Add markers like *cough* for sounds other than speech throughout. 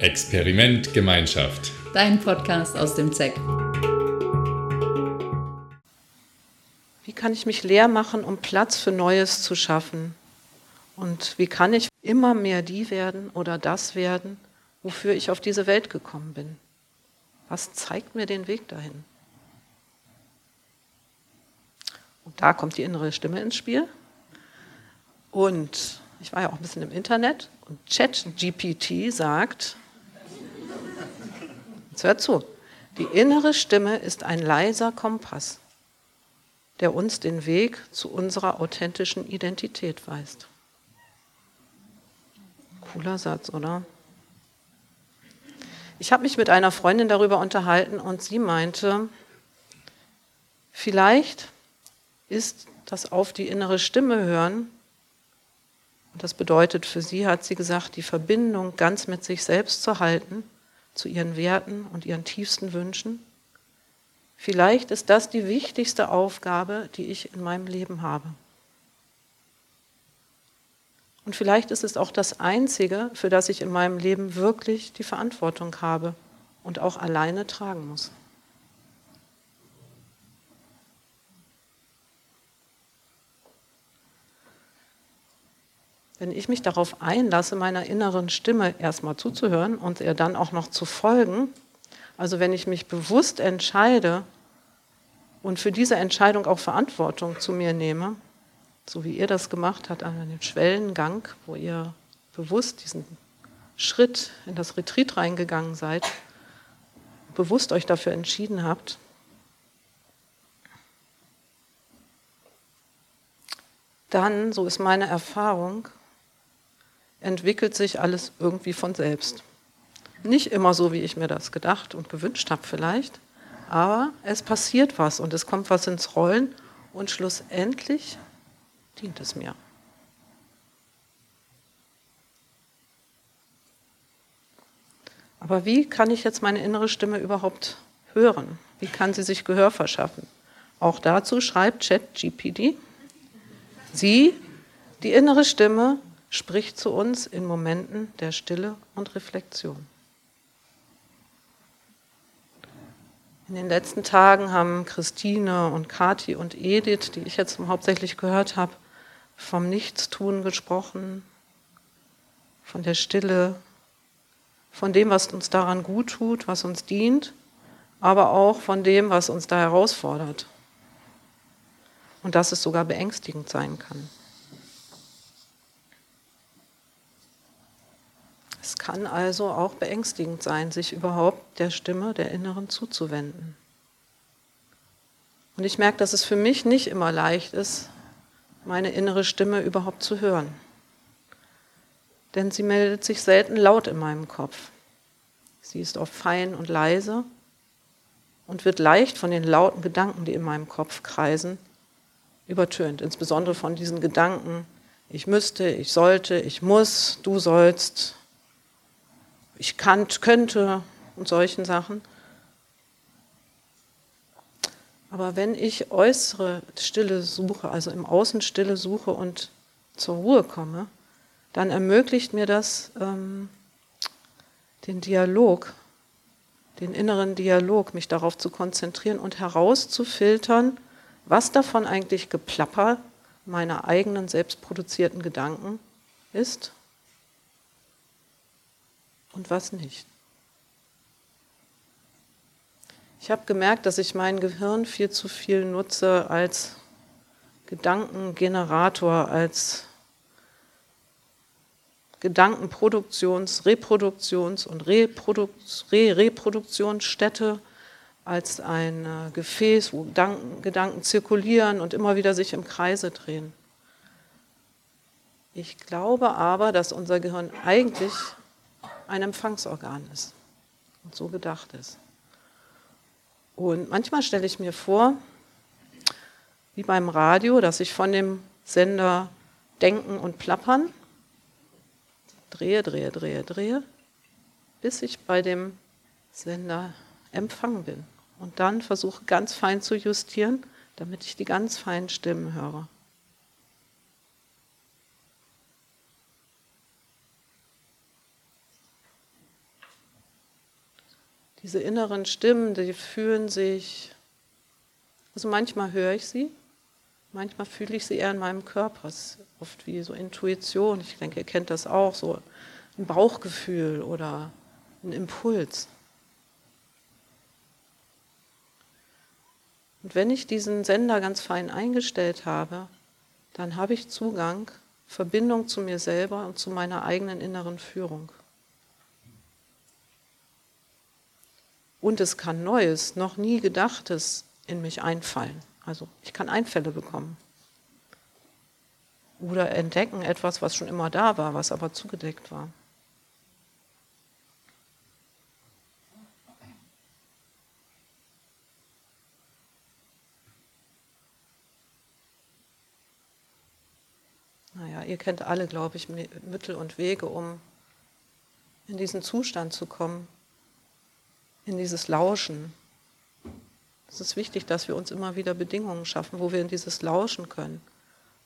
Experiment Gemeinschaft. Dein Podcast aus dem ZEC. Wie kann ich mich leer machen, um Platz für Neues zu schaffen? Und wie kann ich immer mehr die werden oder das werden, wofür ich auf diese Welt gekommen bin? Was zeigt mir den Weg dahin? Und da kommt die innere Stimme ins Spiel. Und ich war ja auch ein bisschen im Internet und ChatGPT sagt, jetzt hört zu, die innere Stimme ist ein leiser Kompass, der uns den Weg zu unserer authentischen Identität weist. Cooler Satz, oder? Ich habe mich mit einer Freundin darüber unterhalten und sie meinte, vielleicht ist das auf die innere Stimme hören und das bedeutet für sie, hat sie gesagt, die Verbindung ganz mit sich selbst zu halten, zu ihren Werten und ihren tiefsten Wünschen. Vielleicht ist das die wichtigste Aufgabe, die ich in meinem Leben habe. Und vielleicht ist es auch das Einzige, für das ich in meinem Leben wirklich die Verantwortung habe und auch alleine tragen muss. Wenn ich mich darauf einlasse, meiner inneren Stimme erstmal zuzuhören und ihr dann auch noch zu folgen, also wenn ich mich bewusst entscheide und für diese Entscheidung auch Verantwortung zu mir nehme, so wie ihr das gemacht habt an dem Schwellengang, wo ihr bewusst diesen Schritt in das Retreat reingegangen seid, bewusst euch dafür entschieden habt, dann, so ist meine Erfahrung, entwickelt sich alles irgendwie von selbst. Nicht immer so, wie ich mir das gedacht und gewünscht habe vielleicht, aber es passiert was und es kommt was ins Rollen und schlussendlich dient es mir. Aber wie kann ich jetzt meine innere Stimme überhaupt hören? Wie kann sie sich Gehör verschaffen? Auch dazu schreibt ChatGPT, sie, die innere Stimme, spricht zu uns in Momenten der Stille und Reflexion. In den letzten Tagen haben Christine und Kati und Edith, die ich jetzt hauptsächlich gehört habe, vom Nichtstun gesprochen, von der Stille, von dem, was uns daran gut tut, was uns dient, aber auch von dem, was uns da herausfordert. Und dass es sogar beängstigend sein kann. Es kann also auch beängstigend sein, sich überhaupt der Stimme der Inneren zuzuwenden. Und ich merke, dass es für mich nicht immer leicht ist, meine innere Stimme überhaupt zu hören. Denn sie meldet sich selten laut in meinem Kopf. Sie ist oft fein und leise und wird leicht von den lauten Gedanken, die in meinem Kopf kreisen, übertönt. Insbesondere von diesen Gedanken, ich müsste, ich sollte, ich muss, du sollst, ich kann, könnte und solchen Sachen. Aber wenn ich äußere Stille suche, also im Außen Stille suche und zur Ruhe komme, dann ermöglicht mir das ähm, den Dialog, den inneren Dialog, mich darauf zu konzentrieren und herauszufiltern, was davon eigentlich Geplapper meiner eigenen selbstproduzierten Gedanken ist und was nicht. Ich habe gemerkt, dass ich mein Gehirn viel zu viel nutze als Gedankengenerator, als Gedankenproduktions-, Reproduktions- und Reproduktions Re Reproduktionsstätte, als ein äh, Gefäß, wo Gedanken, Gedanken zirkulieren und immer wieder sich im Kreise drehen. Ich glaube aber, dass unser Gehirn eigentlich ein Empfangsorgan ist und so gedacht ist. Und manchmal stelle ich mir vor, wie beim Radio, dass ich von dem Sender Denken und Plappern drehe, drehe, drehe, drehe, bis ich bei dem Sender Empfang bin. Und dann versuche ganz fein zu justieren, damit ich die ganz feinen Stimmen höre. Diese inneren Stimmen, die fühlen sich, also manchmal höre ich sie, manchmal fühle ich sie eher in meinem Körper. Es ist oft wie so Intuition. Ich denke, ihr kennt das auch, so ein Bauchgefühl oder ein Impuls. Und wenn ich diesen Sender ganz fein eingestellt habe, dann habe ich Zugang, Verbindung zu mir selber und zu meiner eigenen inneren Führung. Und es kann Neues, noch nie Gedachtes in mich einfallen. Also ich kann Einfälle bekommen. Oder entdecken etwas, was schon immer da war, was aber zugedeckt war. Naja, ihr kennt alle, glaube ich, Mittel und Wege, um in diesen Zustand zu kommen, in dieses Lauschen. Es ist wichtig, dass wir uns immer wieder Bedingungen schaffen, wo wir in dieses Lauschen können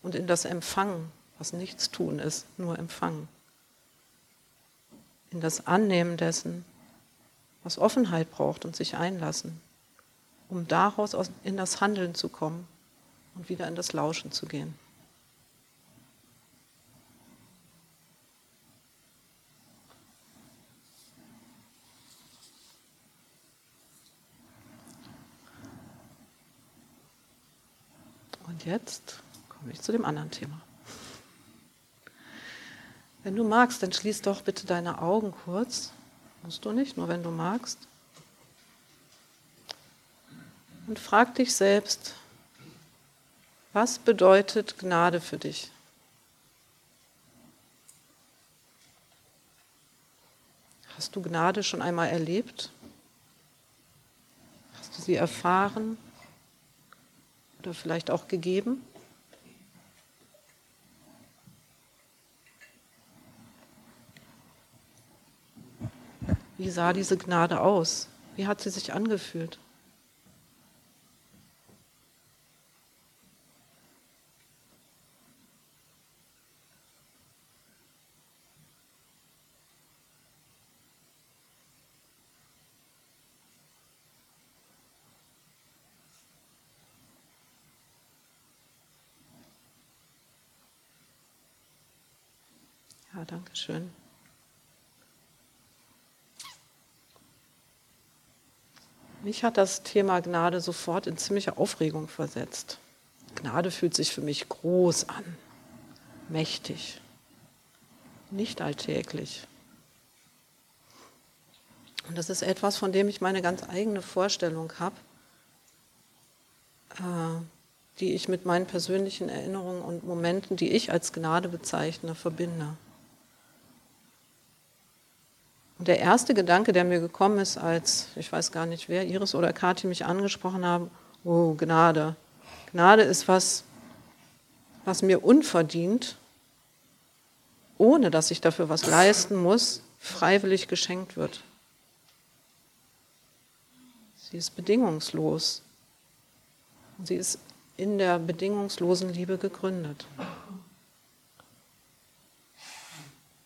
und in das Empfangen, was nichts tun ist, nur Empfangen. In das Annehmen dessen, was Offenheit braucht und sich einlassen, um daraus in das Handeln zu kommen und wieder in das Lauschen zu gehen. Jetzt komme ich zu dem anderen Thema. Wenn du magst, dann schließ doch bitte deine Augen kurz. Musst du nicht, nur wenn du magst. Und frag dich selbst, was bedeutet Gnade für dich? Hast du Gnade schon einmal erlebt? Hast du sie erfahren? Oder vielleicht auch gegeben? Wie sah diese Gnade aus? Wie hat sie sich angefühlt? Danke schön. Mich hat das Thema Gnade sofort in ziemliche Aufregung versetzt. Gnade fühlt sich für mich groß an, mächtig, nicht alltäglich. Und das ist etwas, von dem ich meine ganz eigene Vorstellung habe, äh, die ich mit meinen persönlichen Erinnerungen und Momenten, die ich als Gnade bezeichne, verbinde. Und der erste Gedanke, der mir gekommen ist, als, ich weiß gar nicht wer, Iris oder Kathi mich angesprochen haben, oh, Gnade. Gnade ist was, was mir unverdient, ohne dass ich dafür was leisten muss, freiwillig geschenkt wird. Sie ist bedingungslos. Sie ist in der bedingungslosen Liebe gegründet.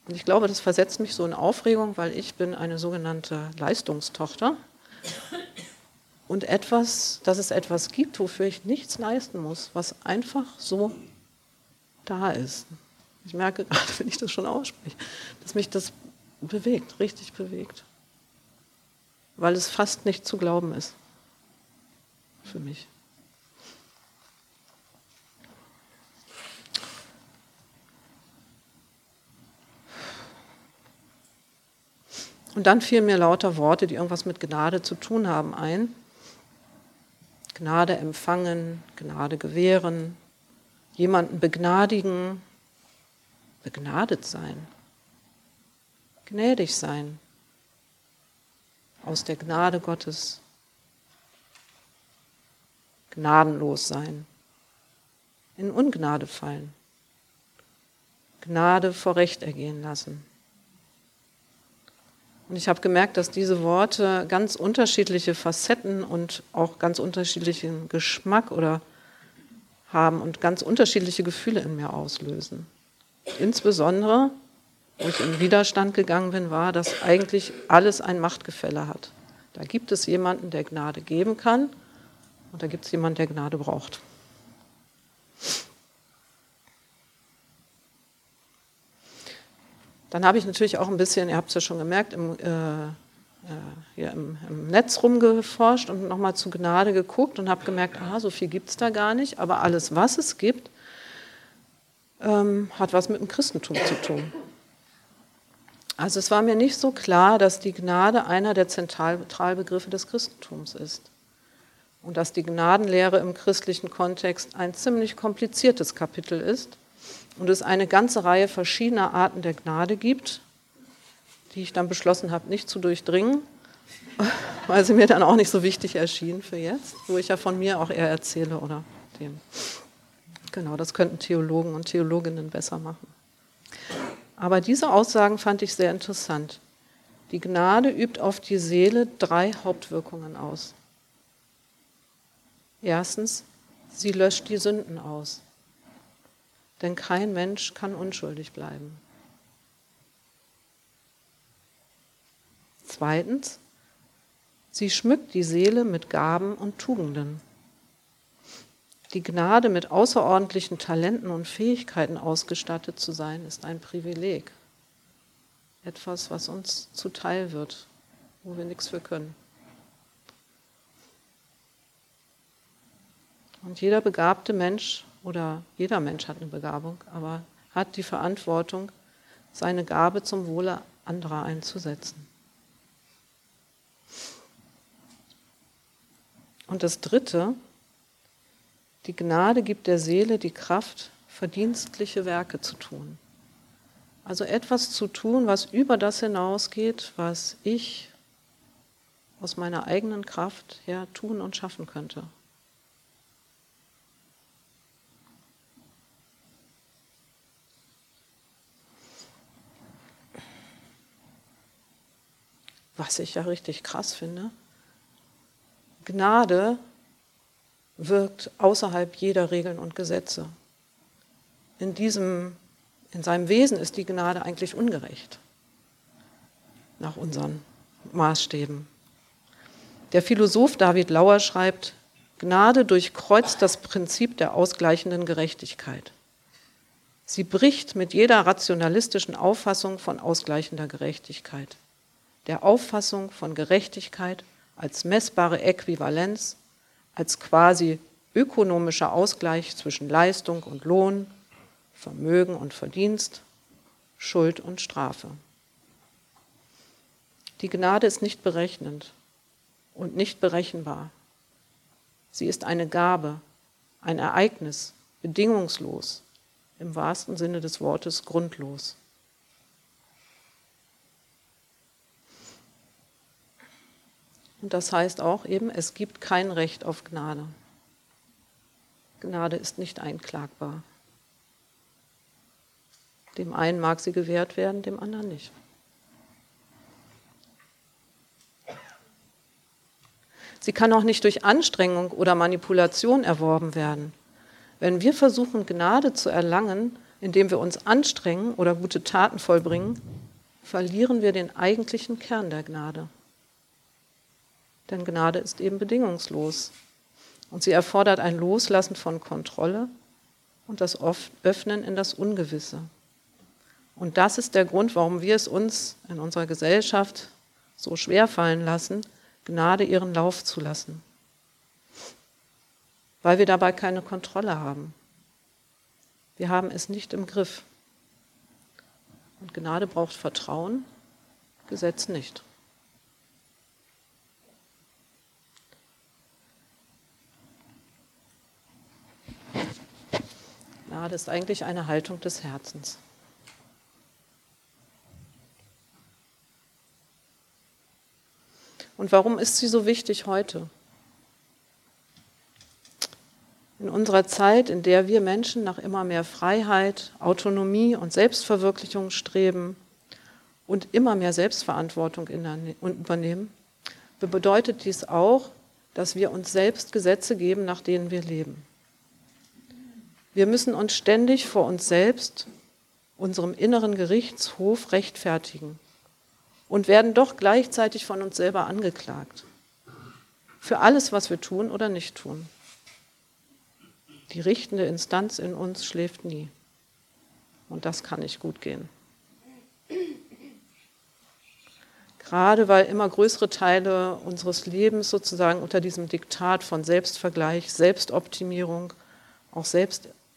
Und ich glaube, das versetzt mich so in Aufregung, weil ich bin eine sogenannte Leistungstochter. Und etwas, dass es etwas gibt, wofür ich nichts leisten muss, was einfach so da ist. Ich merke gerade, *laughs* wenn ich das schon ausspreche, dass mich das bewegt, richtig bewegt. Weil es fast nicht zu glauben ist. Für mich. Und dann fielen mir lauter Worte, die irgendwas mit Gnade zu tun haben, ein. Gnade empfangen, Gnade gewähren, jemanden begnadigen, begnadet sein, gnädig sein, aus der Gnade Gottes, gnadenlos sein, in Ungnade fallen, Gnade vor Recht ergehen lassen. Und ich habe gemerkt, dass diese Worte ganz unterschiedliche Facetten und auch ganz unterschiedlichen Geschmack oder haben und ganz unterschiedliche Gefühle in mir auslösen. Insbesondere, wo ich in Widerstand gegangen bin, war, dass eigentlich alles ein Machtgefälle hat. Da gibt es jemanden, der Gnade geben kann und da gibt es jemanden, der Gnade braucht. Dann habe ich natürlich auch ein bisschen, ihr habt es ja schon gemerkt, im, äh, äh, hier im, im, Netz rumgeforscht und nochmal zu Gnade geguckt und habe gemerkt, ah, so viel gibt es da gar nicht, aber alles, was es gibt, ähm, hat was mit dem Christentum zu tun. Also es war mir nicht so klar, dass die Gnade einer der Zentralbegriffe des Christentums ist. Und dass die Gnadenlehre im christlichen Kontext ein ziemlich kompliziertes Kapitel ist und es eine ganze Reihe verschiedener Arten der Gnade gibt, die ich dann beschlossen habe, nicht zu durchdringen, *laughs* weil sie mir dann auch nicht so wichtig erschienen für jetzt, wo ich ja von mir auch eher erzähle oder dem. Genau, das könnten Theologen und Theologinnen besser machen. Aber diese Aussagen fand ich sehr interessant. Die Gnade übt auf die Seele drei Hauptwirkungen aus. Erstens, sie löscht die Sünden aus. Denn kein Mensch kann unschuldig bleiben. Zweitens, sie schmückt die Seele mit Gaben und Tugenden. Die Gnade, mit außerordentlichen Talenten und Fähigkeiten ausgestattet zu sein, ist ein Privileg. Etwas, was uns zuteil wird, wo wir nichts für können. Und jeder begabte Mensch oder jeder Mensch hat eine Begabung, aber hat die Verantwortung, seine Gabe zum Wohle anderer einzusetzen. Und das Dritte, die Gnade gibt der Seele die Kraft, verdienstliche Werke zu tun. Also etwas zu tun, was über das hinausgeht, was ich aus meiner eigenen Kraft her tun und schaffen könnte. Was ich ja richtig krass finde, Gnade wirkt außerhalb jeder Regeln und Gesetze. In, diesem, in seinem Wesen ist die Gnade eigentlich ungerecht, nach unseren Maßstäben. Der Philosoph David Lauer schreibt, Gnade durchkreuzt das Prinzip der ausgleichenden Gerechtigkeit. Sie bricht mit jeder rationalistischen Auffassung von ausgleichender Gerechtigkeit, der Auffassung von Gerechtigkeit als messbare Äquivalenz als quasi ökonomischer Ausgleich zwischen Leistung und Lohn, Vermögen und Verdienst, Schuld und Strafe. Die Gnade ist nicht berechnend und nicht berechenbar. Sie ist eine Gabe, ein Ereignis, bedingungslos, im wahrsten Sinne des Wortes grundlos. Und das heißt auch eben, es gibt kein Recht auf Gnade. Gnade ist nicht einklagbar. Dem einen mag sie gewährt werden, dem anderen nicht. Sie kann auch nicht durch Anstrengung oder Manipulation erworben werden. Wenn wir versuchen, Gnade zu erlangen, indem wir uns anstrengen oder gute Taten vollbringen, verlieren wir den eigentlichen Kern der Gnade. Denn Gnade ist eben bedingungslos. Und sie erfordert ein Loslassen von Kontrolle und das Öffnen in das Ungewisse. Und das ist der Grund, warum wir es uns in unserer Gesellschaft so schwer fallen lassen, Gnade ihren Lauf zu lassen. Weil wir dabei keine Kontrolle haben. Wir haben es nicht im Griff. Und Gnade braucht Vertrauen, Gesetz nicht. Gnade ist eigentlich eine Haltung des Herzens. Und warum ist sie so wichtig heute? In unserer Zeit, in der wir Menschen nach immer mehr Freiheit, Autonomie und Selbstverwirklichung streben und immer mehr Selbstverantwortung übernehmen, bedeutet dies auch, dass wir uns selbst Gesetze geben, nach denen wir leben. Wir müssen uns ständig vor uns selbst, unserem inneren Gerichtshof rechtfertigen. und werden doch gleichzeitig von uns selber angeklagt. Für alles, was wir tun oder nicht tun. Die richtende Instanz in uns schläft nie. Und das kann nicht gut gehen. Gerade weil immer größere Teile unseres Lebens sozusagen unter diesem Diktat von Selbstvergleich, Selbstoptimierung, auch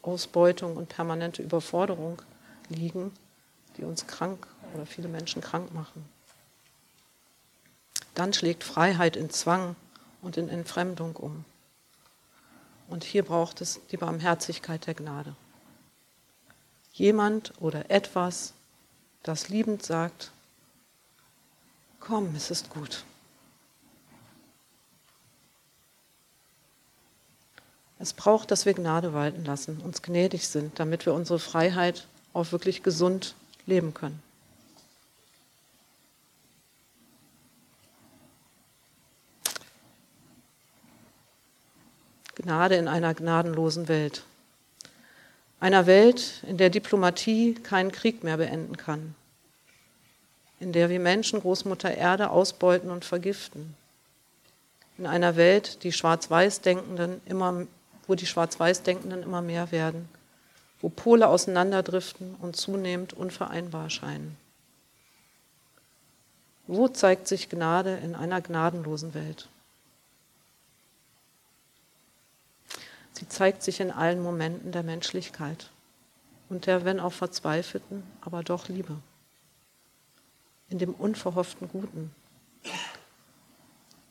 Selbstausbeutung und permanente Überforderung liegen, die uns krank oder viele Menschen krank machen. Dann schlägt Freiheit in Zwang und in Entfremdung um. Und hier braucht es die Barmherzigkeit der Gnade. Jemand oder etwas, das liebend sagt, Komm, es ist gut. Es braucht, dass wir Gnade walten lassen, uns gnädig sind, damit wir unsere Freiheit auch wirklich gesund leben können. Gnade in einer gnadenlosen Welt. Einer Welt, in der Diplomatie keinen Krieg mehr beenden kann, in der wir Menschen Großmutter Erde ausbeuten und vergiften. In einer Welt, die Schwarz-Weiß-Denkenden immer, wo die Schwarz-Weiß-Denkenden immer mehr werden, wo Pole auseinanderdriften und zunehmend unvereinbar scheinen. Wo zeigt sich Gnade in einer gnadenlosen Welt? Sie zeigt sich in allen Momenten der Menschlichkeit und der, wenn auch verzweifelten, aber doch Liebe in dem unverhofften Guten,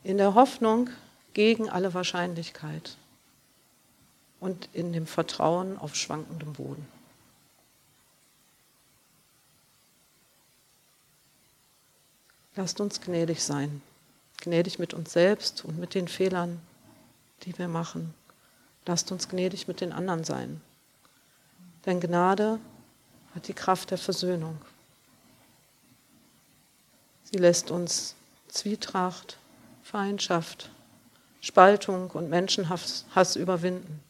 in der Hoffnung gegen alle Wahrscheinlichkeit und in dem Vertrauen auf schwankendem Boden. Lasst uns gnädig sein, gnädig mit uns selbst und mit den Fehlern, die wir machen. Lasst uns gnädig mit den anderen sein. Denn Gnade hat die Kraft der Versöhnung. Sie lässt uns Zwietracht, Feindschaft, Spaltung und Menschenhass Hass überwinden.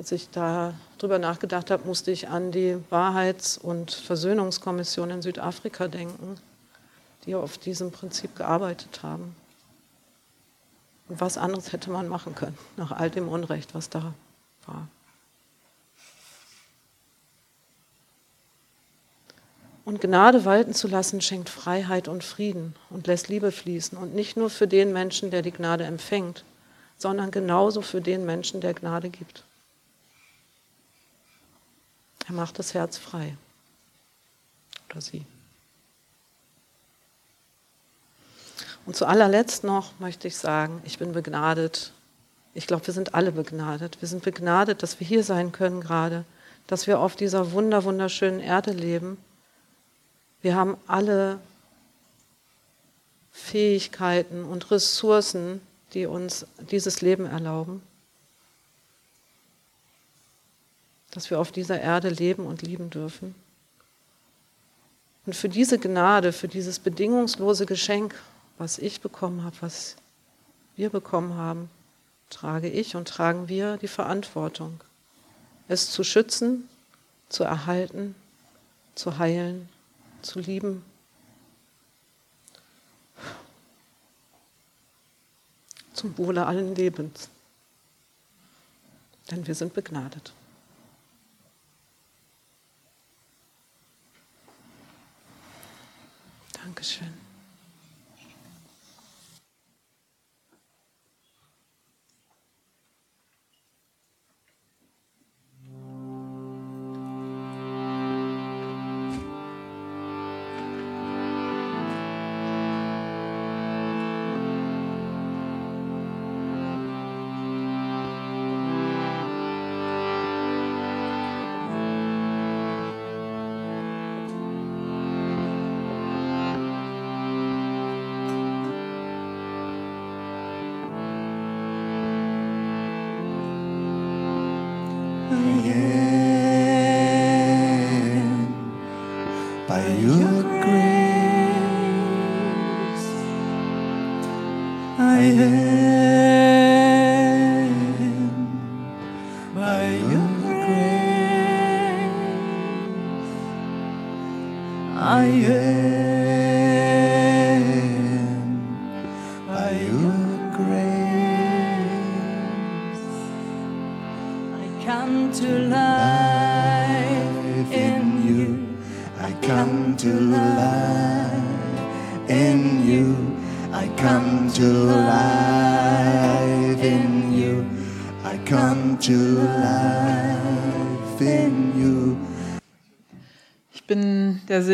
Als ich darüber nachgedacht habe, musste ich an die Wahrheits- und Versöhnungskommission in Südafrika denken, die auf diesem Prinzip gearbeitet haben. Und was anderes hätte man machen können, nach all dem Unrecht, was da war. Und Gnade walten zu lassen, schenkt Freiheit und Frieden und lässt Liebe fließen. Und nicht nur für den Menschen, der die Gnade empfängt, sondern genauso für den Menschen, der Gnade gibt. Er macht das Herz frei. Oder sie. Und zu allerletzt noch möchte ich sagen, ich bin begnadet. Ich glaube, wir sind alle begnadet. Wir sind begnadet, dass wir hier sein können gerade, dass wir auf dieser wunder, wunderschönen Erde leben wir haben alle Fähigkeiten und Ressourcen, die uns dieses Leben erlauben, dass wir auf dieser Erde leben und lieben dürfen. Und für diese Gnade, für dieses bedingungslose Geschenk, was ich bekommen habe, was wir bekommen haben, trage ich und tragen wir die Verantwortung, es zu schützen, zu erhalten, zu heilen zu lieben. Zum Wohle allen Lebens. Denn wir sind begnadet. Dankeschön.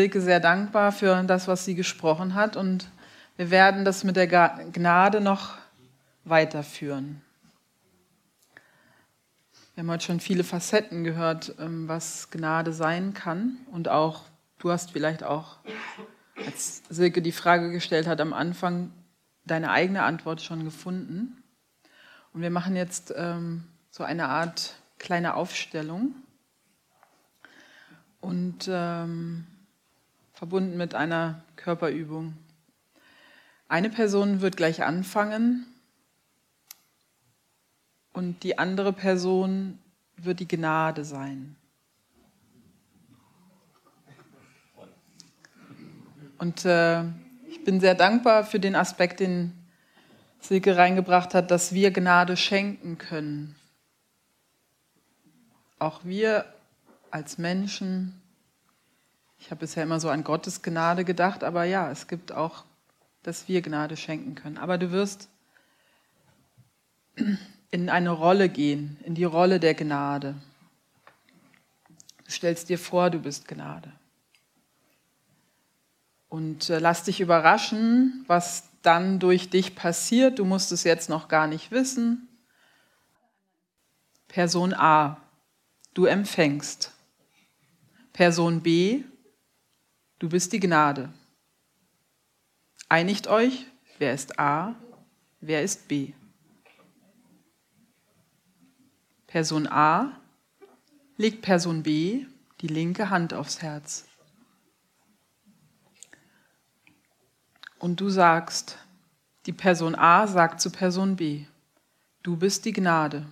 Silke sehr dankbar für das, was sie gesprochen hat und wir werden das mit der Gnade noch weiterführen. Wir haben heute schon viele Facetten gehört, ähm, was Gnade sein kann und auch, du hast vielleicht auch, als Silke die Frage gestellt hat am Anfang, deine eigene Antwort schon gefunden. Und wir machen jetzt ähm, so eine Art kleine Aufstellung und ähm, verbunden mit einer Körperübung. Eine Person wird gleich anfangen und die andere Person wird die Gnade sein. Und äh, ich bin sehr dankbar für den Aspekt, den Silke reingebracht hat, dass wir Gnade schenken können. Auch wir als Menschen, ich habe bisher immer so an Gottes Gnade gedacht, aber ja, es gibt auch, dass wir Gnade schenken können. Aber du wirst in eine Rolle gehen, in die Rolle der Gnade. Du stellst dir vor, du bist Gnade. Und äh, lass dich überraschen, was dann durch dich passiert. Du musst es jetzt noch gar nicht wissen. Person A, du empfängst. Person B, du bist die Gnade. Einigt euch, wer ist A, wer ist B. Person A legt Person B die linke Hand aufs Herz. Und du sagst, die Person A sagt zu Person B, du bist die Gnade.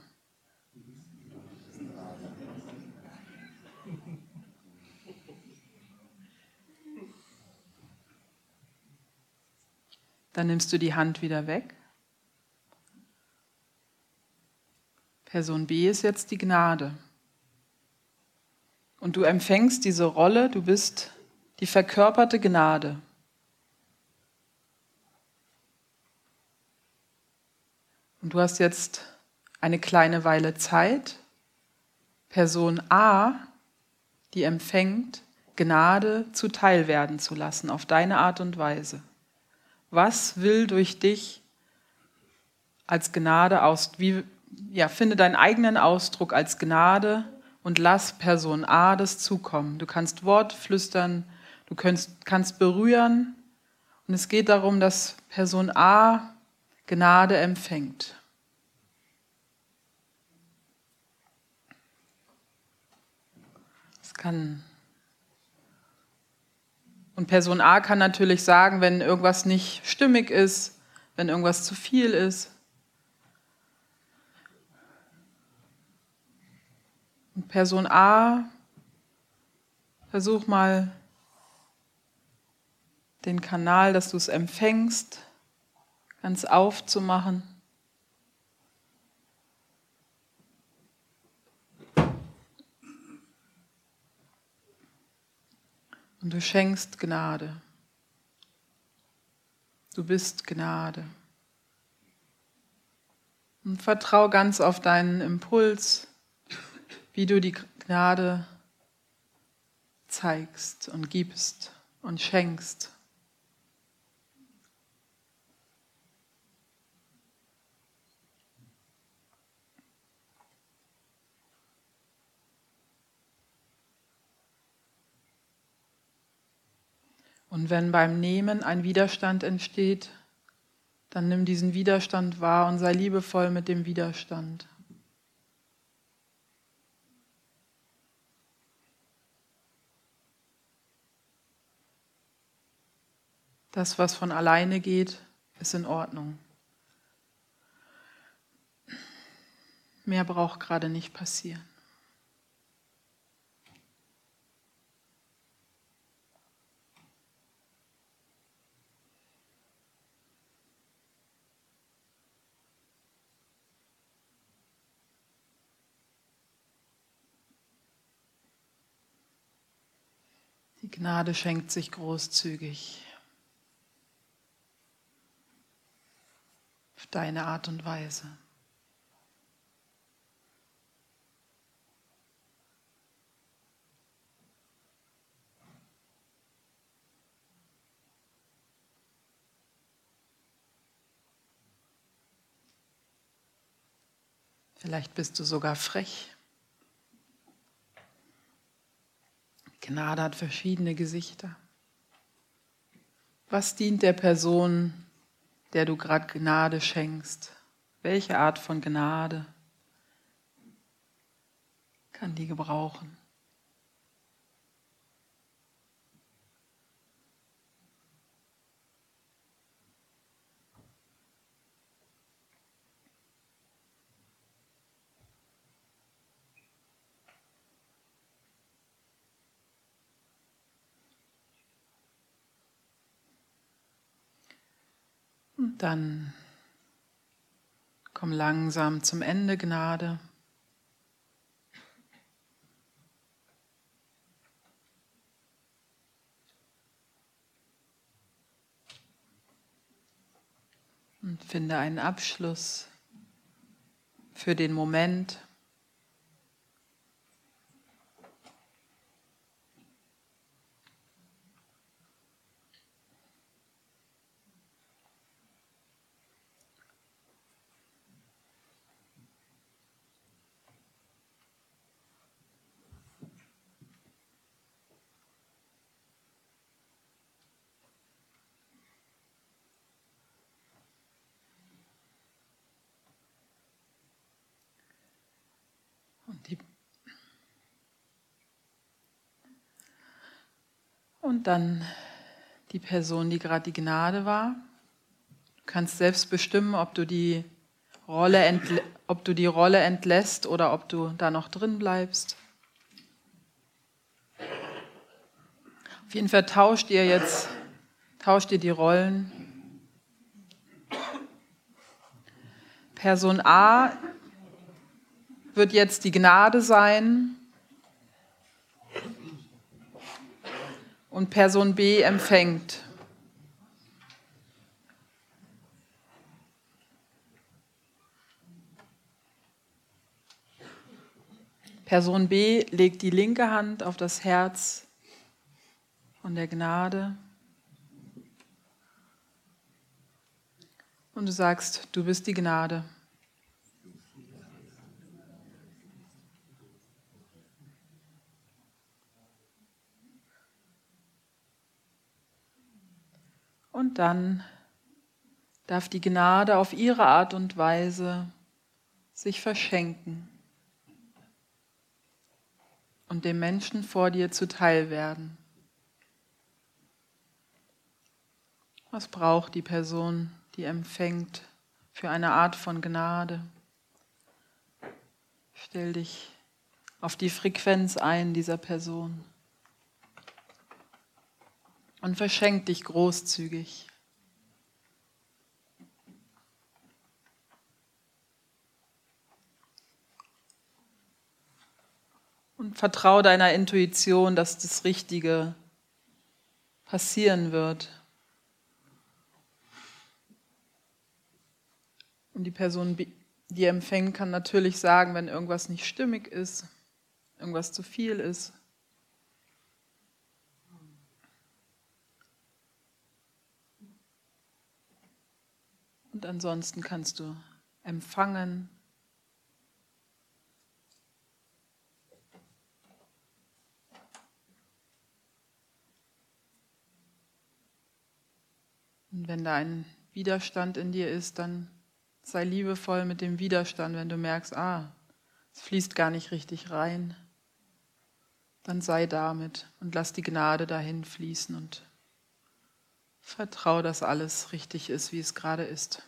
Dann nimmst du die Hand wieder weg. Person B ist jetzt die Gnade. Und du empfängst diese Rolle, du bist die verkörperte Gnade. Und du hast jetzt eine kleine Weile Zeit, Person A, die empfängt, Gnade zuteil werden zu lassen, auf deine Art und Weise. Was will durch dich als Gnade aus, wie, ja, finde deinen eigenen Ausdruck als Gnade und lass Person A das zukommen. Du kannst Wort flüstern, du kannst, kannst berühren und es geht darum, dass Person A Gnade empfängt. Es kann und Person A kann natürlich sagen, wenn irgendwas nicht stimmig ist, wenn irgendwas zu viel ist. Und Person A, versuch mal den Kanal, dass du es empfängst, ganz aufzumachen. Und du schenkst Gnade. Du bist Gnade. Und vertrau ganz auf deinen Impuls, wie du die Gnade zeigst und gibst und schenkst. Und wenn beim Nehmen ein Widerstand entsteht, dann nimm diesen Widerstand wahr und sei liebevoll mit dem Widerstand. Das, was von alleine geht, ist in Ordnung. Mehr braucht gerade nicht passieren. Gnade schenkt sich großzügig auf deine Art und Weise. Vielleicht bist du sogar frech. Gnade hat verschiedene Gesichter. Was dient der Person, der du gerade Gnade schenkst? Welche Art von Gnade kann die gebrauchen? Dann komm langsam zum Ende, Gnade. Und finde einen Abschluss für den Moment. Und, die und dann die Person, die gerade die Gnade war. Du kannst selbst bestimmen, ob du die Rolle, ob du die Rolle entlässt oder ob du da noch drin bleibst. Auf jeden Fall tauscht ihr jetzt, tauscht ihr die Rollen. Person A wird jetzt die Gnade sein und Person B empfängt. Person B legt die linke Hand auf das Herz von der Gnade. Und du sagst, du bist die Gnade. Und dann darf die Gnade auf ihre Art und Weise sich verschenken und dem Menschen vor dir zuteil werden. Was braucht die Person, die empfängt, für eine Art von Gnade? Stell dich auf die Frequenz ein dieser Person und verschenk dich großzügig. Und vertraue deiner Intuition, dass das Richtige passieren wird. Und die Person, die empfängt, kann natürlich sagen, wenn irgendwas nicht stimmig ist, irgendwas zu viel ist. Ansonsten kannst du empfangen. Und wenn da ein Widerstand in dir ist, dann sei liebevoll mit dem Widerstand, wenn du merkst, ah, es fließt gar nicht richtig rein. Dann sei damit und lass die Gnade dahin fließen und Vertrau, dass alles richtig ist, wie es gerade ist.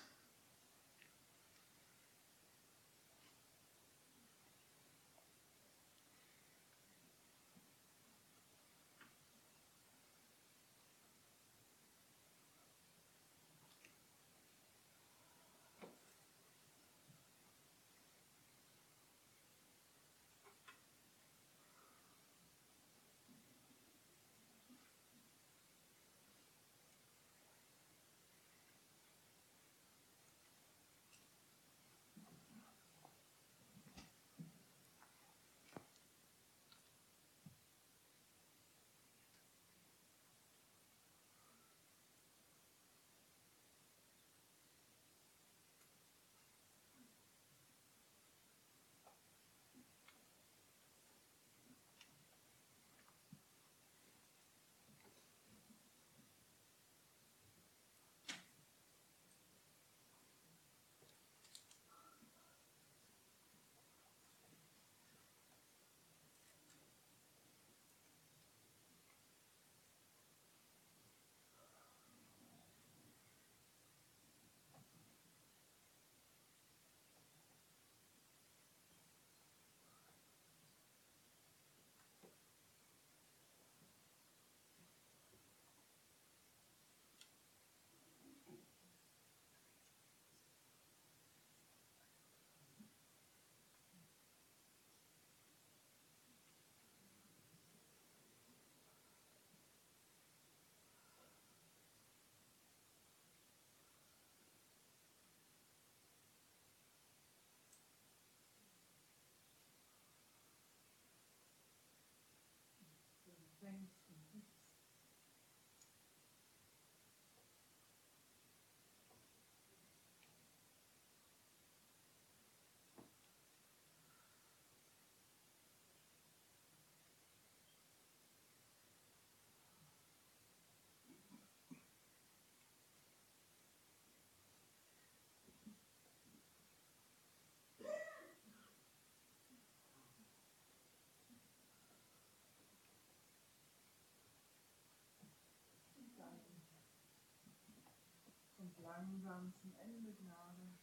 Langsam zum Ende, Gnade.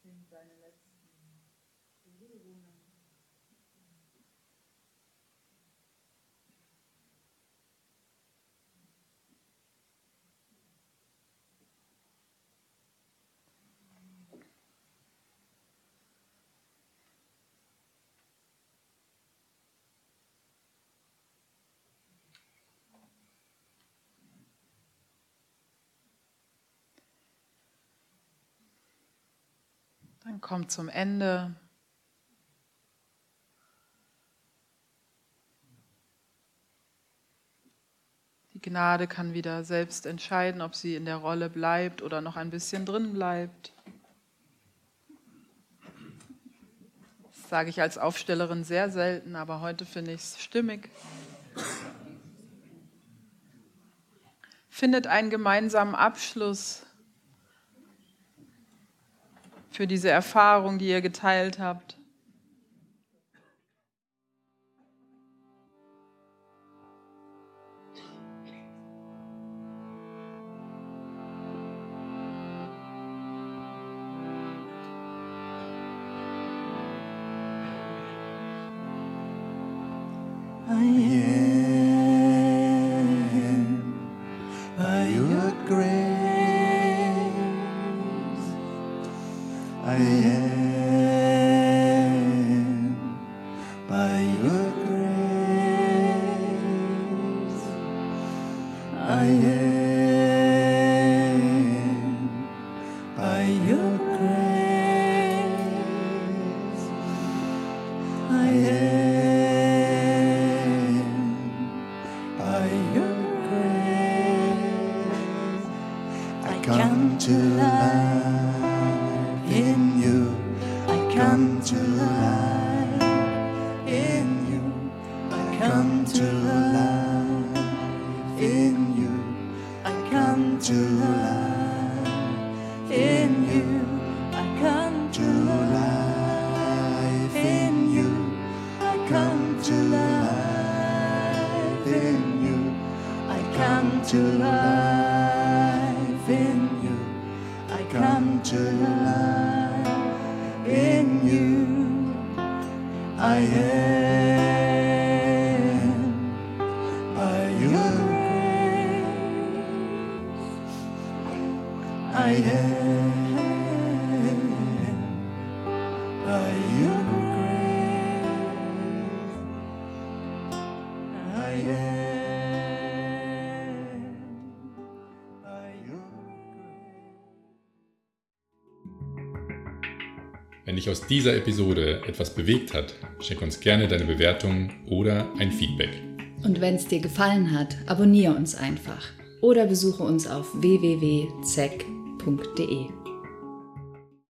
Schenk deine letzten Berührungen. Kommt zum Ende. Die Gnade kann wieder selbst entscheiden, ob sie in der Rolle bleibt oder noch ein bisschen drin bleibt. Das sage ich als Aufstellerin sehr selten, aber heute finde ich es stimmig. Findet einen gemeinsamen Abschluss für diese Erfahrung, die ihr geteilt habt. do. Dich aus dieser Episode etwas bewegt hat, schick uns gerne deine Bewertung oder ein Feedback. Und wenn es dir gefallen hat, abonniere uns einfach oder besuche uns auf www.zeg.de.